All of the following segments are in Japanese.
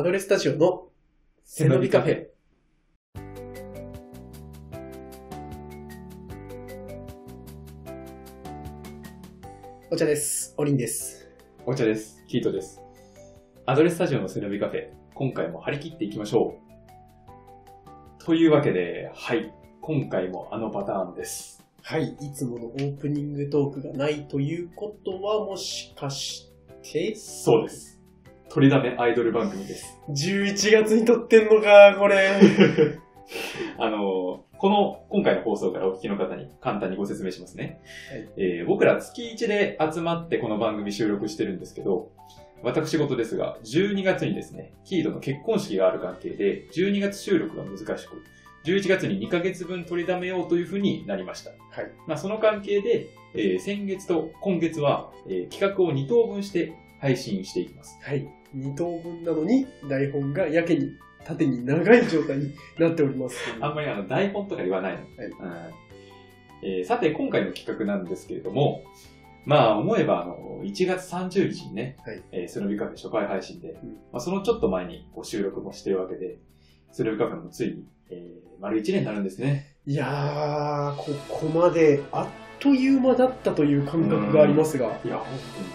アドレスタジオの背伸びカフェ。お茶です。おりんです。お茶です。キートです。アドレスタジオの背伸びカフェ、今回も張り切っていきましょう。というわけで、はい、今回もあのパターンです。はい。いつものオープニングトークがないということは、もしかして、そうです。取りだめアイドル番組です。11月に撮ってんのか、これ。あの、この、今回の放送からお聞きの方に簡単にご説明しますね。はいえー僕ら月1で集まってこの番組収録してるんですけど、私事ですが、12月にですね、キードの結婚式がある関係で、12月収録が難しく、11月に2ヶ月分取りだめようというふうになりました。はい。まあ、その関係で、えー先月と今月は、えー企画を2等分して配信していきます。はい。二等分なのに、台本がやけに縦に長い状態になっております。あんまりあの台本とか言わないの。はいうんえーさて、今回の企画なんですけれども、まあ、思えば、あの、1月30日にね、はいえースノビカフェ初回配信で、うんまあ、そのちょっと前にこう収録もしてるわけで、スノビカフェもついに、えー丸1年になるんですね。いやー、ここまであっという間だったという感覚がありますが、いや、本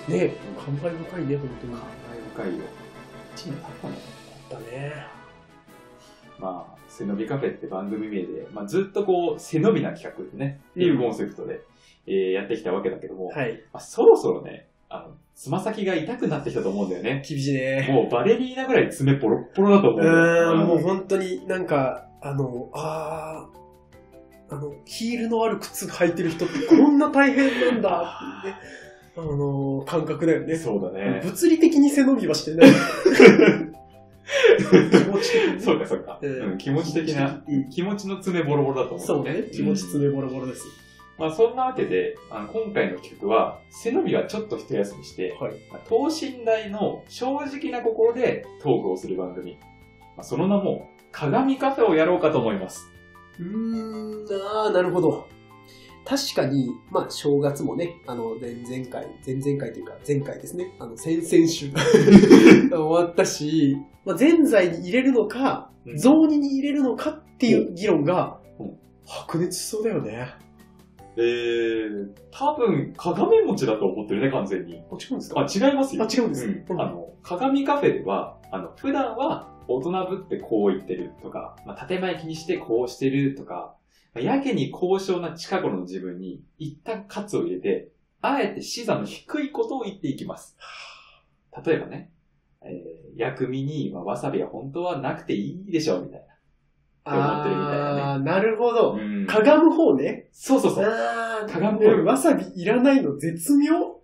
当に。ね、感慨深いね、本当に。感慨深いよ。1年経ったね。まあ、背伸びカフェって番組名で、まあ、ずっとこう、背伸びな企画ってね、っていうコンセプトで、えーやってきたわけだけども、はい。まあ、そろそろね、あの、つま先が痛くなってきたと思うんだよね。厳しいね。もうバレリーナぐらい爪ボロッボロだと思ううもう本当になんか、あの、あー、あの、ヒールのある靴履いてる人ってこんな大変なんだってね、あの、感覚だよね。そうだね。物理的に背伸びはしてない。気持ち的。そうかそうか、うんうん気持ち的な、うん気持ちの爪ボロボロだと思そううね。気持ちうん爪ボロボロです。まあそんなわけで、あの今回の企画は、背伸びはちょっと一休みして、はい。まあ等身大の正直な心でトークをする番組。まあ、その名も、鏡カフェをやろうかと思います。うーん、あー、なるほど。確かに、まあ、正月もね、あの、前々回、前々回というか、前回ですね、あの、先々週。終わったし、まあ、前在に入れるのか、うん。雑煮に入れるのかっていう議論がうん、白熱しそうだよね。えー、多分、鏡餅だと思ってるね、完全に。あ、違うんですあ、か違いますよ。あ違うんですうん。うん。あの、鏡カフェでは、あの、普段は大人ぶってこう言ってるとか、まあ、建前気にしてこうしてるとか、まあやけに高尚な近頃の自分に一旦カツを入れて、あえて視座の低いことを言っていきます。例えばね、えー薬味に、まあ、わさびは本当はなくていいでしょう、みたいって思ってるみたいなねあー、なるほどな。。うんかがむ方ね。そうそうそう。かがむ方うんわさびいらないの絶妙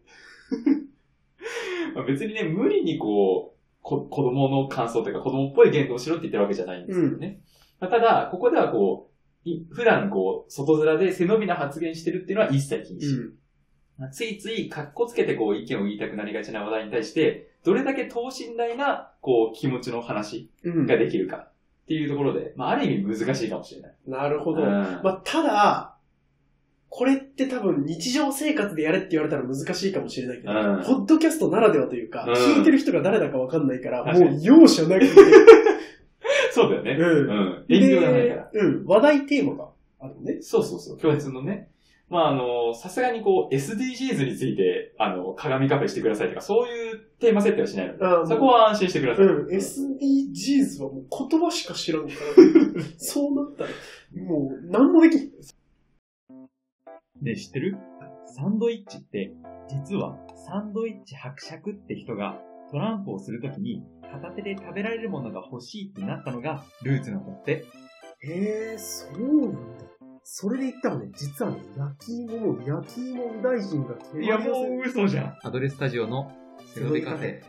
まあ別にね、無理にこう、こ子供の感想というか子供っぽい言動をしろって言ってるわけじゃないんですけどね。まあただ、ここではこう、い普段こう、外面で背伸びな発言してるっていうのは一切禁止。ん。まあついつい格好つけてこう意見を言いたくなりがちな話題に対して、どれだけ等身大なこう気持ちの話うん。ができるかっていうところで、まあある意味難しいかもしれない。なるほど。うんまあ、ただ、これって多分日常生活でやれって言われたら難しいかもしれないけど、うんポッドキャストならではというか、うん聞いてる人が誰だかわかんないから、もう容赦なくて、そうだよね。うんうん。遠慮がないから。でうん、話題テーマがあるのね。そうそうそう、共通のね。まあ、あの、さすがにこう、SDGs について、あの、鏡カフェしてくださいとか、そういうテーマ設定はしないのでそこは安心してください。うん、SDGs はもう言葉しか知らんから、そうなったら、もう何もできん。ね、知ってる？サンドイッチって、実は、サンドイッチ伯爵って人が、トランプをするときに、片手で食べられるものが欲しいってなったのが、ルーツなんだって。へえ、そうなんだ。それで言ったらね、実はね、焼き芋も焼き芋大臣が決まりやすい嘘じゃん。アドレスタジオの背伸びカフェ。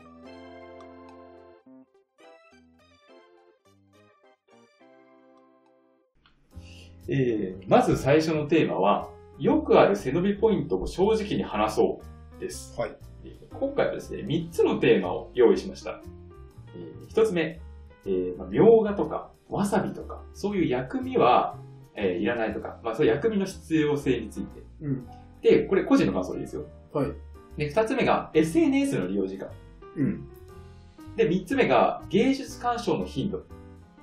えー、まず最初のテーマは、よくある背伸びポイントを正直に話そうです。はいえー今回はですね、3つのテーマを用意しました。え1つ目、えーまあ、みょうがとか、わさびとか、そういう薬味は、えーいらないとか、まあ、そういう薬味の必要性について。うん。で、これ個人の感想ですよ。はい。で、2つ目が SNS の利用時間。うん。で、3つ目が芸術鑑賞の頻度。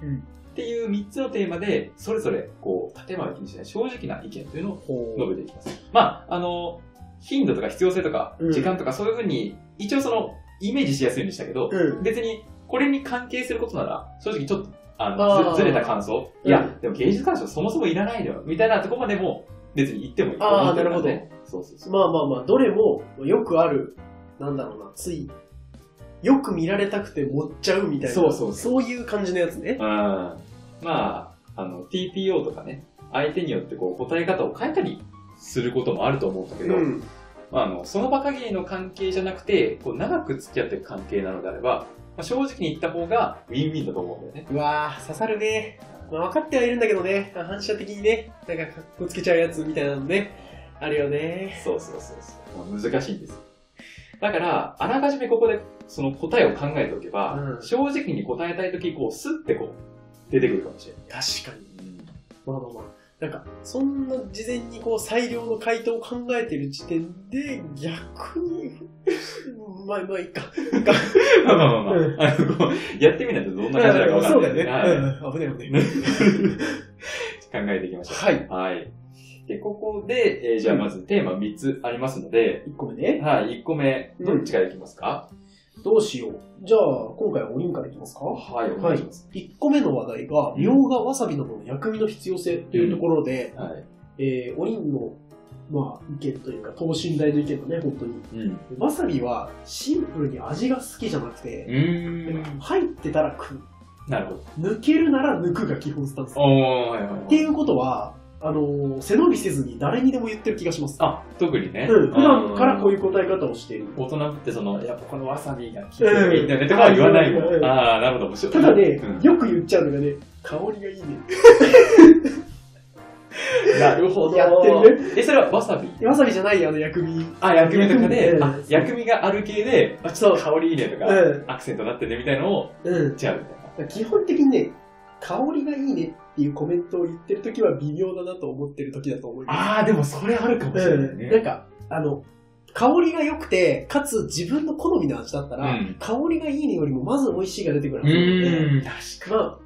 うん。っていう3つのテーマで、それぞれ、こう、建前を気にしない正直な意見というのをほ述べていきます。まあ、あの、頻度とか必要性とかうん、時間とかそういうふうに、一応その、イメージしやすいようにしたけど、うん。別に、これに関係することなら、正直ちょっと、あのずずれた感想。うんいや、でも芸術鑑賞そもそもいらないのよ。みたいなとこまでも、別に言ってもいいと思ってるからね。そうそうそう。まあまあまあ、どれもよくある、なんだろうな、つい、よく見られたくて盛っちゃうみたいな。そうそうそういう感じのやつねうん。。まあ、あの、TPO とかね、相手によってこう答え方を変えたりすることもあると思うんだけど、うん。まあ、あのその場限りの関係じゃなくて、こう長く付き合っていく関係なのであれば、まあ、正直に言った方がウィンウィンだと思うんだよね。うわぁ、刺さるね。まあ、分かってはいるんだけどね、反射的にね、なんかかっこつけちゃうやつみたいなのね、あるよね。そうそうそうそう。まあ難しいんですよ。だから、あらかじめここでその答えを考えておけば、うん正直に答えたいとき、こう、スッてこう、出てくるかもしれない。確かに。まあまあまあ。なんか、そんな事前にこう最良の回答を考えてる時点で、逆に、まあまあいいか。まあまあまあまあ、うんあのやってみないとどんな感じなのかわかんないそうだね。危ない危ない。考えていきましょう。はい。はい。で、ここで、えーじゃあまずテーマ3つありますので、1個目ね。はい、1個目、どっちからいきますか、どうしよう。じゃあ、今回はおりんからいきますか？はい、お願いします。1個目の話題が、みょうがわさびなどの薬味の必要性というところで、はい。えー、おりんの、まあ、意見というか、等身大の意見だね、本当に。うん。うわさびはシンプルに味が好きじゃなくて。入ってたら食う。なるほど。抜けるなら抜くが基本スタンス。はいはいはい。っていうことは、あのー背伸びせずに誰にでも言ってる気がします。あ、特にね。うん、普段からこうういう答え方をしている。ん。大人ってその、やっぱこのわさびが効いてるみたいなとかは言わないもん。うんああ、なるほど。面白いただね、うんよく言っちゃうのがね、香りがいいね。なるほど。やってるね。え、それはわさび？わさびじゃないあの薬味。あ、薬味とかで、薬味がある系で、あ、ちょっと香りいいねとか、うんアクセントになってねみたいのをうん言っ。ちゃうみたいな。基本的にね、香りがいいねっていうコメントを言ってるときは微妙だなと思ってるときだと思います。ああ、でもそれあるかもしれないうん、ね。なんか、あの、香りが良くて、かつ自分の好みの味だったら、うん。香りがいいねよりもまず美味しいが出てくるうはずなので。確か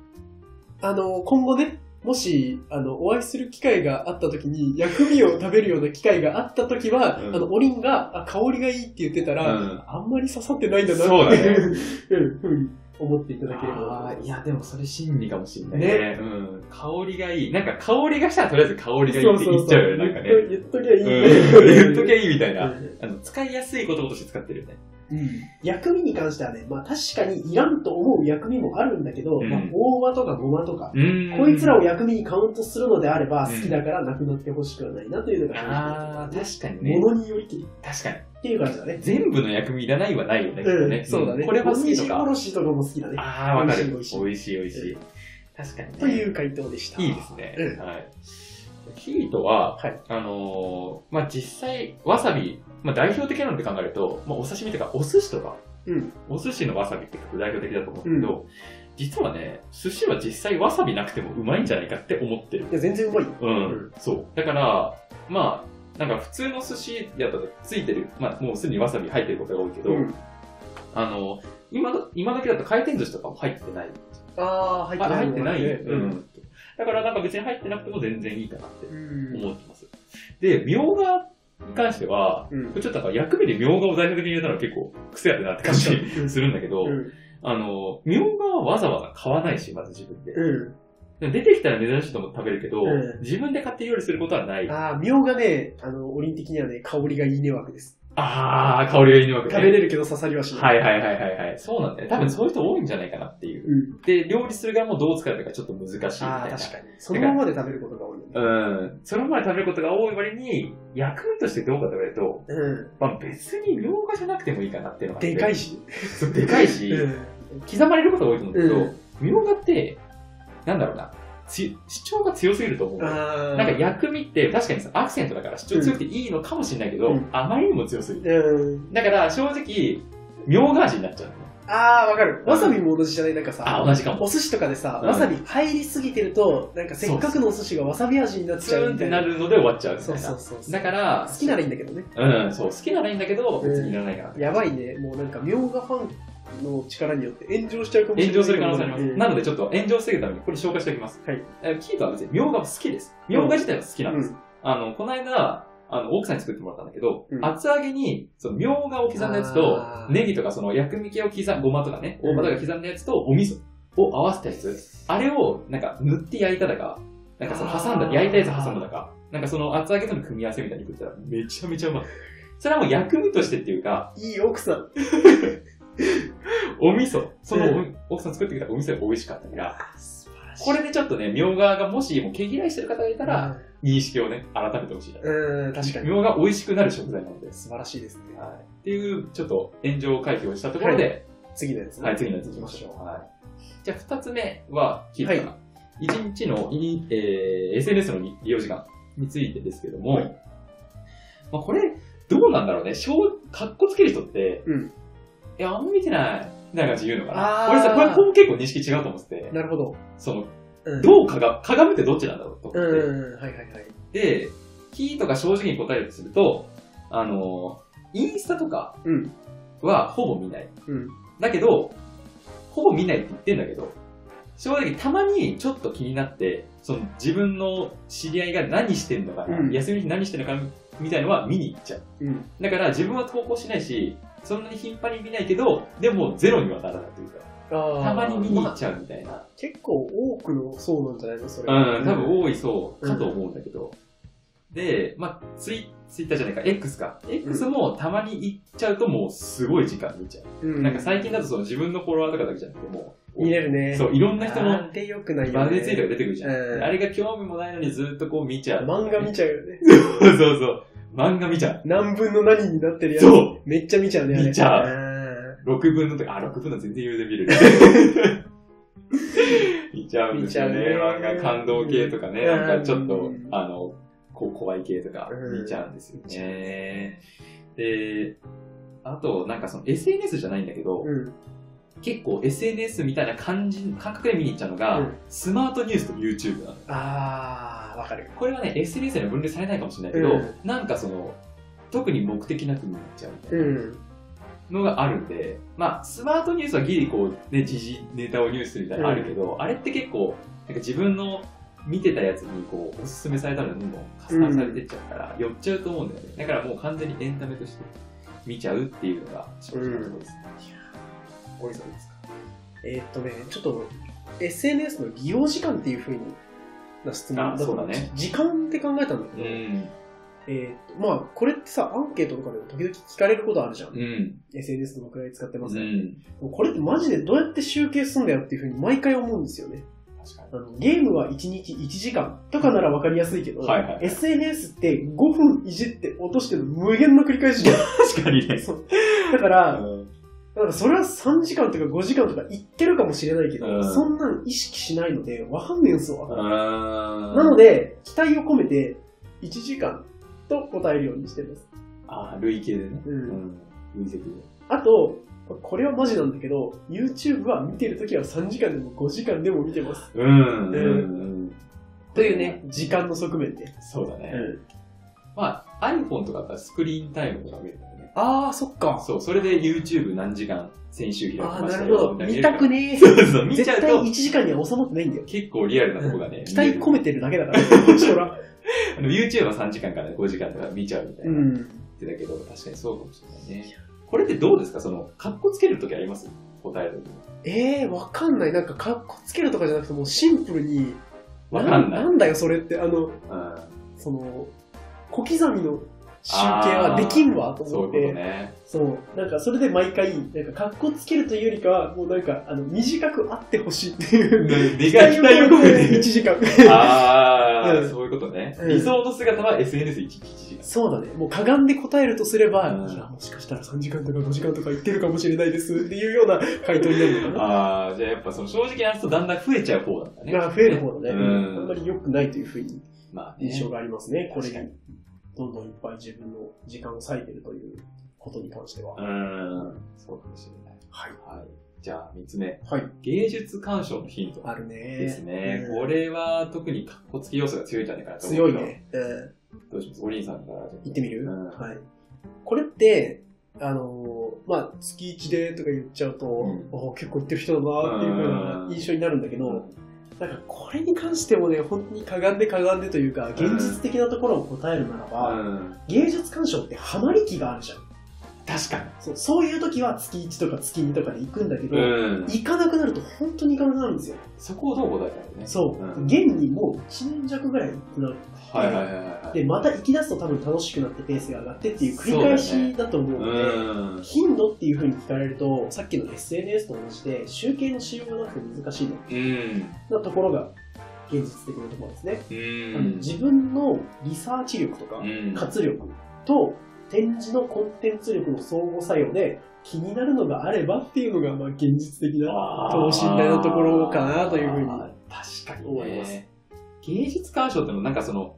まあ、あの、今後ね、もし、あの、お会いする機会があった時に、薬味を食べるような機会があった時は、うん。あの、おりんが、あ、香りがいいって言ってたら、うん。あんまり刺さってないんだなって。そうだね。いう、うんふうに思っていただければいや、でもそれ真理かもしれないね。うん。香りがいい。なんか香りがしたらとりあえず香りがいいって言っちゃうよね、なんかね。言っときゃいい、うん。言っときゃいいみたいな。うんあの、使いやすい言葉として使ってるよね。薬味に関してはね、まあ確かにいらんと思う薬味もあるんだけど、うんまあ大葉とかごまとか、うーん。こいつらを薬味にカウントするのであれば、うん好きだからなくなってほしくはないなというのがああ、確かにね。ものによりきり確かに。っていう感じだね。全部の薬味いらないはないよね、ね。そうだね。これは好きとおか。ろしとかも好きだね。ああ、わかる。美美味しい美味しい、美味しい。確かにね。という回答でした。いいですね。うんはい。ヒートは、はいあのーまあ、実際、わさび、まあ、代表的なのって考えると、まあ、お刺身とか、お寿司とか、うん。お寿司のわさびって結構代表的だと思うんだけど、実はね、寿司は実際わさびなくてもうまいんじゃないかって思ってるい。や、全然うまいよ。うん、そう。だから、まあ、なんか普通の寿司やったらついてる、まあもうすでにわさび入ってることが多いけど、うん。あの、今ど、今時だと回転寿司とかも入ってない。ああ、入ってない。あ入ってない、ねうん。だからなんか別に入ってなくても全然いいかなってうん。思ってます。で、みょうがに関しては、うんちょっとなんか薬味でみょうがを代表的に入れたら結構癖あるなって感じするんだけど、うん。あの、みょうがはわざわざ買わないし、まず自分で。うで出てきたら珍しいと思って食べるけど、うん自分で買って料理することはないん。。ああ、みょうがね、あの、オリン的にはね、香りがいいね枠です。あー、香りがいいわけね。食べれるけど刺さりはしない。はいはいはいはいはい。そうなんだよ。多分そういう人多いんじゃないかなっていう。うん。で、料理する側もどう使うかがちょっと難しいみたいな。ああ、確かに。そのままで食べることが多い。うん。そのままで食べることが多い割に、薬味としてどうかと言われると、うん。まあ別にみょうがじゃなくてもいいかなっていうのがでかいし。そうでかいし、うん。刻まれることが多いと思うんだけどうん、みょうがって、なんだろうな、つ主張が強すぎると思う。なんか薬味って確かにさ、アクセントだから主張強くていいのかもしれないけど、うんあまりにも強すぎる。うん。だから正直、みょうが味になっちゃう。ああ、わかる。わさびも同じじゃない？なんかさ、あ、同じかも。お寿司とかでさ、うんわさび入りすぎてると、なんかせっかくのお寿司がわさび味になっちツーンってゃうみたいな。なるので終わっちゃうみたそいうな。そうそう。だから、好きならいいんだけどね。うん、そう、好きならいいんだけど、別にいらないかな。やばいね。もうなんか、みょうがファンの力によって炎上しちゃうかもしれない。炎上する可能性あります。うんなのでちょっと炎上を防ぐためにこれ紹介しておきます。はい。えーキートは別にみょうが好きです。みょうが自体は好きなんです。うんあの、この間、あの、奥さんに作ってもらったんだけど、うん。厚揚げに、その、みょうがを刻んだやつとあ、ー。ネギとかその、薬味系を刻ん、ごまとかね、大葉とか刻んだやつと、お味噌を合わせたやつ、あれを、なんか、塗って焼いただか、なんかその、挟んだ、焼いたやつ挟んだだか、なんかその、厚揚げとの組み合わせみたいに食ったら、めちゃめちゃうまい。それはもう薬味としてっていうか、いい奥さん。お味噌、その、うん。奥さん作ってくれたお味噌が美味しかったから、素晴らしい。これでちょっとね、みょうががもしも毛嫌いしてる方がいたら、うん認識をね、改めてほしいな。うん、確かに。みょうが美味しくなる食材なので。素晴らしいですね。はい。っていう、ちょっと炎上回避をしたところで、次のやつね。はい、次のやつ行きましょう。はい。じゃあ、二つ目は、聞いたかな。一、日のい、えー、SNS の利用時間についてですけども、はいまあ、これ、どうなんだろうね。小、かっこつける人って、うん。いや、あんま見てない。みたいな感じで言うのかな。あー俺さ、これ、結構認識違うと思ってて、なるほど。その、うんどうかが、かがむってどっちなんだろうと思って。うん、はいはいはい。で、キーとか正直に答えるとすると、あの、インスタとかうん。はほぼ見ない。うん。だけど、ほぼ見ないって言ってんだけど、正直たまにちょっと気になって、その自分の知り合いが何してんのかな、うん休みの日何してるのかみたいのは見に行っちゃう。うん。だから自分は投稿しないし、そんなに頻繁に見ないけど、でもゼロにはならないというか、たまに見に行まあっちゃうみたいな。結構多くのそうなんじゃないのそれ。うん、多分多いそうかと思うんだけど。で、まあ、ツイツイッターじゃないか、X か。X もたまに行っちゃうともうすごい時間見ちゃう。うん。なんか最近だとその自分のフォロワーとかだけじゃなくてもう、見れるね。そう、いろんな人のあれ良くないよね。バネツイートが出てくるじゃん。うんあれが興味もないのにずっとこう見ちゃう。漫画見ちゃうよね。そうそうそう。漫画見ちゃう。何分の何になってるやつ。そう。めっちゃ見ちゃうね。見ちゃうう。6分のとか、あ、6分の全然余裕で見る。見ちゃうんですよね。見ちゃうね漫画感動系とかね、うんなんかちょっとうん、あの、こう怖い系とかうん見ちゃうんですよね。で、あと、なんかその SNS じゃないんだけど、うん。結構 SNS みたいな感じ、感覚で見に行っちゃうのが、うんスマートニュースと YouTube なの。あー、わかる。これはね、SNS には分類されないかもしれないけど、うんなんかその、特に目的なく見に行っちゃうみたいな。うん。のがあるんで、まあ、スマートニュースはギリこう、ね、時事ネタをニュースみたいなのあるけど、あれって結構、なんか自分の見てたやつにこう、おすすめされたのにどんどん加算されてっちゃうから、寄っちゃうと思うんだよね。だからもう完全にエンタメとして見ちゃうっていうのが正直なところですね。おいさんですか？えーっとね、ちょっと、SNS の利用時間っていう風にな質問あそうだね時間って考えたんだけど、うん。えーまあ、これってさ、アンケートとかでも時々聞かれることあるじゃん。うん。SNS どのくらい使ってまうすか、でん。もこれってマジでどうやって集計すんだよっていう風に毎回思うんですよね。ゲームは1日1時間とかなら分かりやすいけど、はいはいはい SNS って5分いじって落としてる無限の繰り返しじゃん。に。確かにね。だから、うんなんかそれは3時間とか5時間とか言ってるかもしれないけど、うんそんなん意識しないので分かんねえんすわ。ななの、で、期待を込めて1時間と答えるようにしてます。あ累計でね。うんん。累積で。あと、これはマジなんだけど、YouTube は見てるときは3時間でも5時間でも見てます。うん。うん。うん。というね、時間の側面で。そうだね。うんまあ、iPhone とかだったらスクリーンタイムとか見るんだよね。あー、そっか。そう、それで YouTube 何時間先週開きましたよ。見なたくね そうそう、見ちゃ絶対うと1時間には収まってないんだよ。結構リアルなとこがね。期待込めて。てるだけだから、そら。あの YouTube は3時間から5時間とか見ちゃうみたいうな。ん。言ってたけど、確かにそうかもしれないね。これってどうですか？その、カッコつけるときあります？答えるとき。えー、わかんない。なんか、かっこつけるとかじゃなくて、もうシンプルに、わかんないなんだよ、それって。あの、うん。その、小刻みの集計はできんわ、と思って。そうね。そう。なんか、それで毎回、なんか、かっこつけるというよりかは、もうなんか、あの、短くあってほしいっていう。でかい期待を込め1て。時間。ああ、うんそういうことね。うん理想の姿は SNS1 時間。そうだね。もうかがんで答えるとすれば、うんいや、もしかしたら3時間とか5時間とか言ってるかもしれないですっていうような回答になるのかな。ああ、じゃあやっぱその正直な話とだんだん増えちゃう方なんだね。まあ、増える方だね。うんあんまり良くないというふうにまあね、印象がありますね。これに。どんどんいっぱい自分の時間を割いてるということに関しては。うーん、そうかもしれない。はい。はい。じゃあ、三つ目。はい。芸術鑑賞のヒントあるね。ですね。うんこれは特にカッコつき要素が強いんじゃないかなと思う。強いね。うん。どうします？お兄さんから。言ってみる、うんはい。これって、あのーまあ、月1でとか言っちゃうと、んあ結構行ってる人だなっていう風な印象になるんだけど、なんかこれに関してもね、本当にかがんでかがんでというか、現実的なところを答えるならば、うん。芸術鑑賞ってハマり期があるじゃん。確かそうそういう時は月1とか月2とかで行くんだけど、に。うん。行かなくなると本当に行かなくなるんですよ。そこをどう答えたらいいね。そう。うん現にもう1年弱ぐらい行くなはいはいはいはい。で、また行き出すと多分楽しくなってペースが上がってっていう繰り返しだと思うので、うん。頻度っていう風に聞かれると、さっきの SNS と同じで、集計のしようがなくて難しいうん。なところが現実的なところですね。うあのん。自分のリサーチ力とかうん活力と展示のコンテンツ力の相互作用で気になるのがあればっていうのがまあ現実的な等身大のところかなというふうに確かに思いますね。芸術鑑賞ってのもなんかその、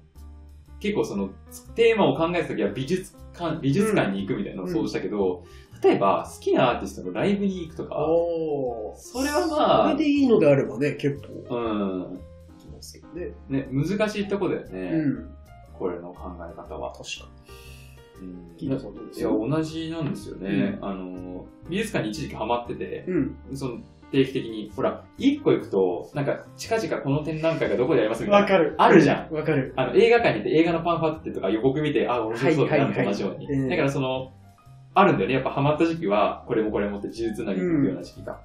結構その、テーマを考えたときは美術館、美術館に行くみたいなのを想像したけど、例えば好きなアーティストのライブに行くとか、それはまあそれでいいのであればね、結構うん、ね。ね、難しいとこだよね、うん。これの考え方は。確かうんに。いや、同じなんですよね。あの、美術館に一時期ハマってて、うん。その定期的に、ほら、一個行くと、なんか、近々この展覧会がどこでやりますみたいな。わかる。あるじゃんわかる。あの、映画館に行って映画のパンファってとか予告見て、あ、面白そうだなって同じように。だからその、あるんだよね。やっぱハマった時期は、これもこれもって呪術なりに行くような時期が。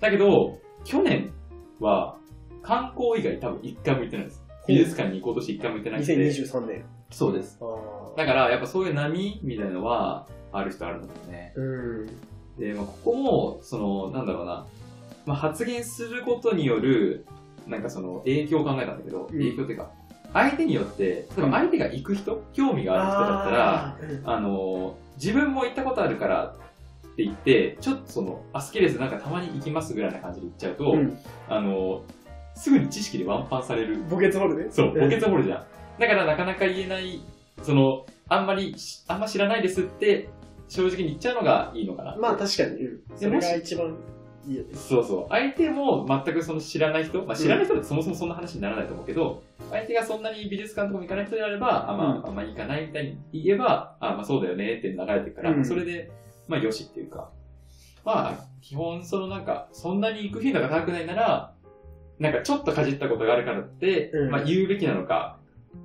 だけど、去年は、観光以外多分一回も行ってないです。美術館に行こうとして一回も行ってないんで。2023年。そうです。あだから、やっぱそういう波みたいなのは、ある人あるのですね。うん。で、まあ、ここも、その、なんだろうな、まあ、発言することによる、なんかその、影響を考えたんだけど、ん影響っていうか、相手によって、例えば相手が行く人、興味がある人だったら、あの、自分も行ったことあるからって言って、ちょっとその、あ、好きです、なんかたまに行きますぐらいな感じで言っちゃうと、うんあの、すぐに知識でワンパンされる。墓穴掘るね。そう、んポケツ掘るじゃん。だからなかなか言えない、その、あんまりし、あんま知らないですって、正直に言っちゃうのがいいのかな。まあ確かに。うんそれが一番いいよね。そうそう。相手も全くその知らない人、まあ、知らない人だとそもそもそんな話にならないと思うけど、相手がそんなに美術館とかも行かない人であれば、あ、まあ、うんあんまり行かないみたいに言えば、あ、まあそうだよねって流れてるから、うんそれで、まあよしっていうか、まあ、基本そのなんか、そんなに行く頻度が高くないなら、なんかちょっとかじったことがあるからって、うんまあ言うべきなのか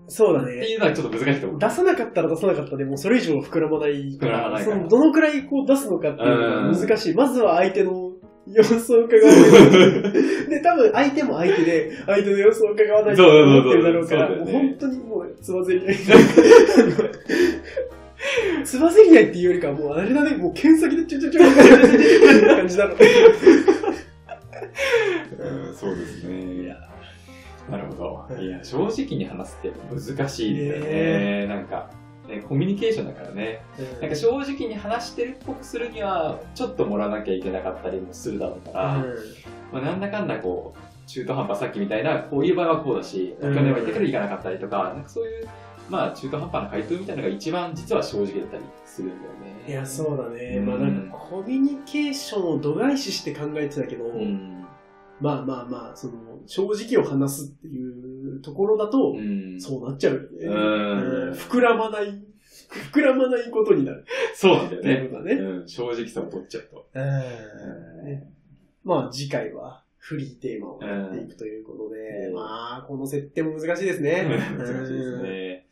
そうだね。っていうのはちょっと難しいと思う。出さなかったら出さなかったでもうそれ以上膨らまないか膨らまないからそのどのくらいこう出すのかっていうのうんが難しい。まずは相手の様子を伺う。で、多分相手も相手で、相手の様子を伺わないと思ってるだろうから、もう本当にもうつばぜり合い。つばぜり合いっていうよりかはもうあれだね、もう剣先でちょちょちょみたいな感じだろうそうですね。いやなるほど。はいいや、正直に話すって難しいですよね。なんか、ね、コミュニケーションだからね。なんか正直に話してるっぽくするには、ちょっと盛らなきゃいけなかったりもするだろうから、まあ、なんだかんだこう、中途半端さっきみたいな、こういう場合はこうだし、去うん年は言ったけど行かなかったりとか、なんかそういう、まあ中途半端な回答みたいなのが一番実は正直だったりするんだよね。いや、そうだね。うんまあなんかコミュニケーションを度外視して考えてたけど、うん。まあまあまあ、その、正直を話すっていうところだと、うん。そうなっちゃうよね。うんうん膨らまない、膨らまないことになる。そうなんだよね。ね。うん、正直さを取っちゃうと。ねまあ次回はフリーテーマをやっていくということで、うんまあこの設定も難しいですね。難しいですね。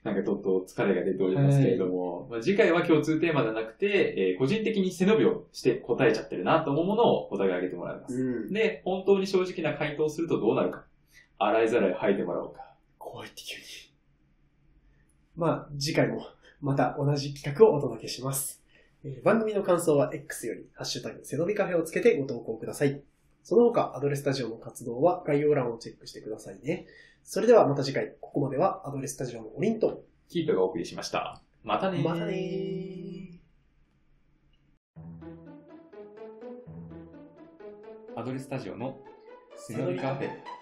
なんかちょっと疲れが出ておりますけれども、まあ、次回は共通テーマじゃなくて、えー個人的に背伸びをして答えちゃってるなと思うものをお互い挙げてもらいます。うん。で、本当に正直な回答をするとどうなるか。洗いざらい吐いてもらおうか。怖いって急に。まあ次回もまた同じ企画をお届けします。えー番組の感想は X より、ハッシュタグ、背伸びカフェをつけてご投稿ください。その他、アドレスタジオの活動は概要欄をチェックしてくださいね。それではまた次回、ここまではアドレスタジオのオリント。キープがお送りしました。またねーまたねー。アドレスタジオの背伸びカフェ。